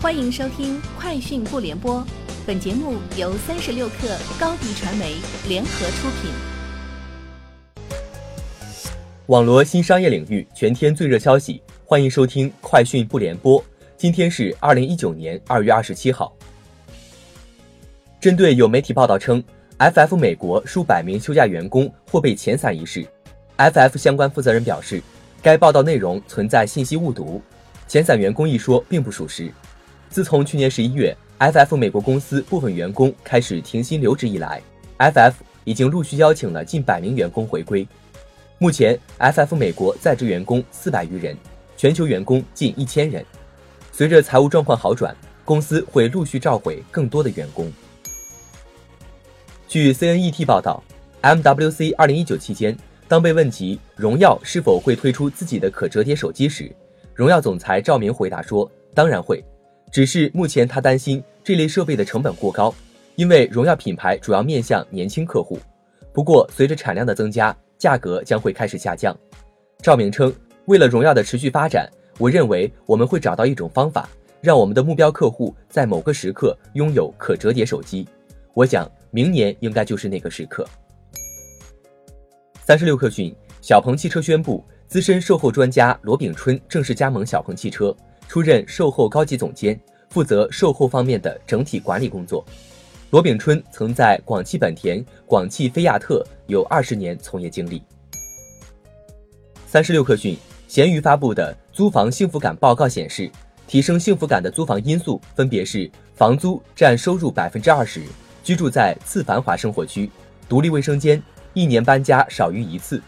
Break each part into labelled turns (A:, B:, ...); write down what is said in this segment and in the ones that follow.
A: 欢迎收听《快讯不联播》，本节目由三十六克高低传媒联合出品。
B: 网罗新商业领域全天最热消息，欢迎收听《快讯不联播》。今天是二零一九年二月二十七号。针对有媒体报道称，FF 美国数百名休假员工或被遣散一事，FF 相关负责人表示，该报道内容存在信息误读，遣散员工一说并不属实。自从去年十一月，FF 美国公司部分员工开始停薪留职以来，FF 已经陆续邀请了近百名员工回归。目前，FF 美国在职员工四百余人，全球员工近一千人。随着财务状况好转，公司会陆续召回更多的员工。据 CNET 报道，MWC 二零一九期间，当被问及荣耀是否会推出自己的可折叠手机时，荣耀总裁赵明回答说：“当然会。”只是目前他担心这类设备的成本过高，因为荣耀品牌主要面向年轻客户。不过，随着产量的增加，价格将会开始下降。赵明称，为了荣耀的持续发展，我认为我们会找到一种方法，让我们的目标客户在某个时刻拥有可折叠手机。我想，明年应该就是那个时刻。三十六氪讯，小鹏汽车宣布，资深售后专家罗炳春正式加盟小鹏汽车。出任售后高级总监，负责售后方面的整体管理工作。罗炳春曾在广汽本田、广汽菲亚特有二十年从业经历。三十六氪讯，闲鱼发布的租房幸福感报告显示，提升幸福感的租房因素分别是房租占收入百分之二十，居住在次繁华生活区，独立卫生间，一年搬家少于一次。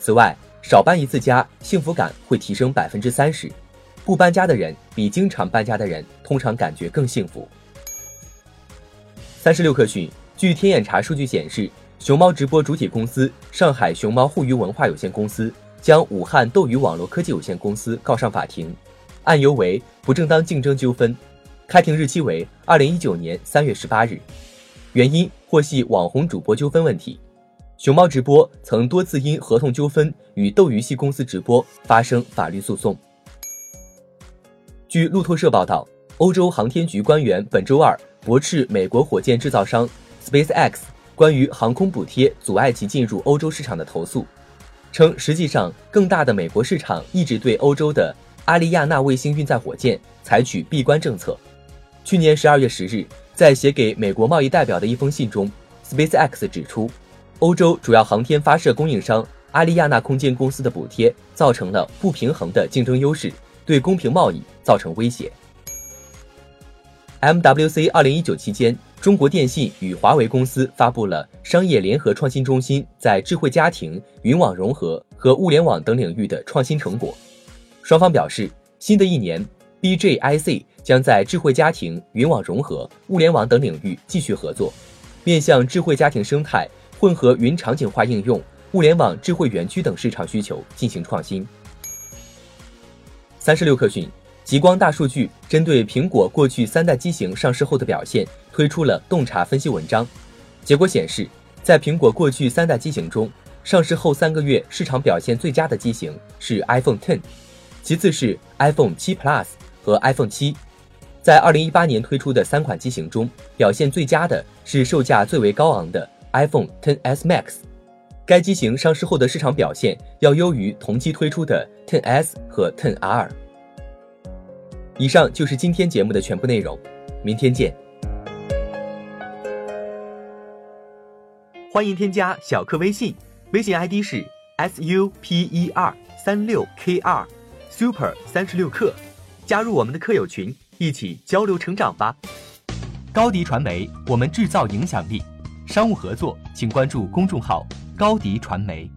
B: 此外，少搬一次家，幸福感会提升百分之三十。不搬家的人比经常搬家的人通常感觉更幸福。三十六氪讯，据天眼查数据显示，熊猫直播主体公司上海熊猫互娱文化有限公司将武汉斗鱼网络科技有限公司告上法庭，案由为不正当竞争纠纷，开庭日期为二零一九年三月十八日，原因或系网红主播纠纷问题。熊猫直播曾多次因合同纠纷与斗鱼系公司直播发生法律诉讼。据路透社报道，欧洲航天局官员本周二驳斥美国火箭制造商 SpaceX 关于航空补贴阻碍其进入欧洲市场的投诉，称实际上更大的美国市场一直对欧洲的阿利亚纳卫星运载火箭采取闭关政策。去年十二月十日，在写给美国贸易代表的一封信中，SpaceX 指出，欧洲主要航天发射供应商阿利亚纳空间公司的补贴造成了不平衡的竞争优势。对公平贸易造成威胁。MWC 二零一九期间，中国电信与华为公司发布了商业联合创新中心在智慧家庭、云网融合和物联网等领域的创新成果。双方表示，新的一年，BJIC 将在智慧家庭、云网融合、物联网等领域继续合作，面向智慧家庭生态、混合云场景化应用、物联网智慧园区等市场需求进行创新。三十六氪讯，极光大数据针对苹果过去三代机型上市后的表现推出了洞察分析文章。结果显示，在苹果过去三代机型中，上市后三个月市场表现最佳的机型是 iPhone Ten，其次是 iPhone 七 Plus 和 iPhone 七。在二零一八年推出的三款机型中，表现最佳的是售价最为高昂的 iPhone Ten S Max。该机型上市后的市场表现要优于同期推出的 Ten S 和 Ten R。以上就是今天节目的全部内容，明天见。欢迎添加小课微信，微信 ID 是 S U P E R 三六 K R Super 三十六课，加入我们的课友群，一起交流成长吧。高迪传媒，我们制造影响力。商务合作，请关注公众号。高迪传媒。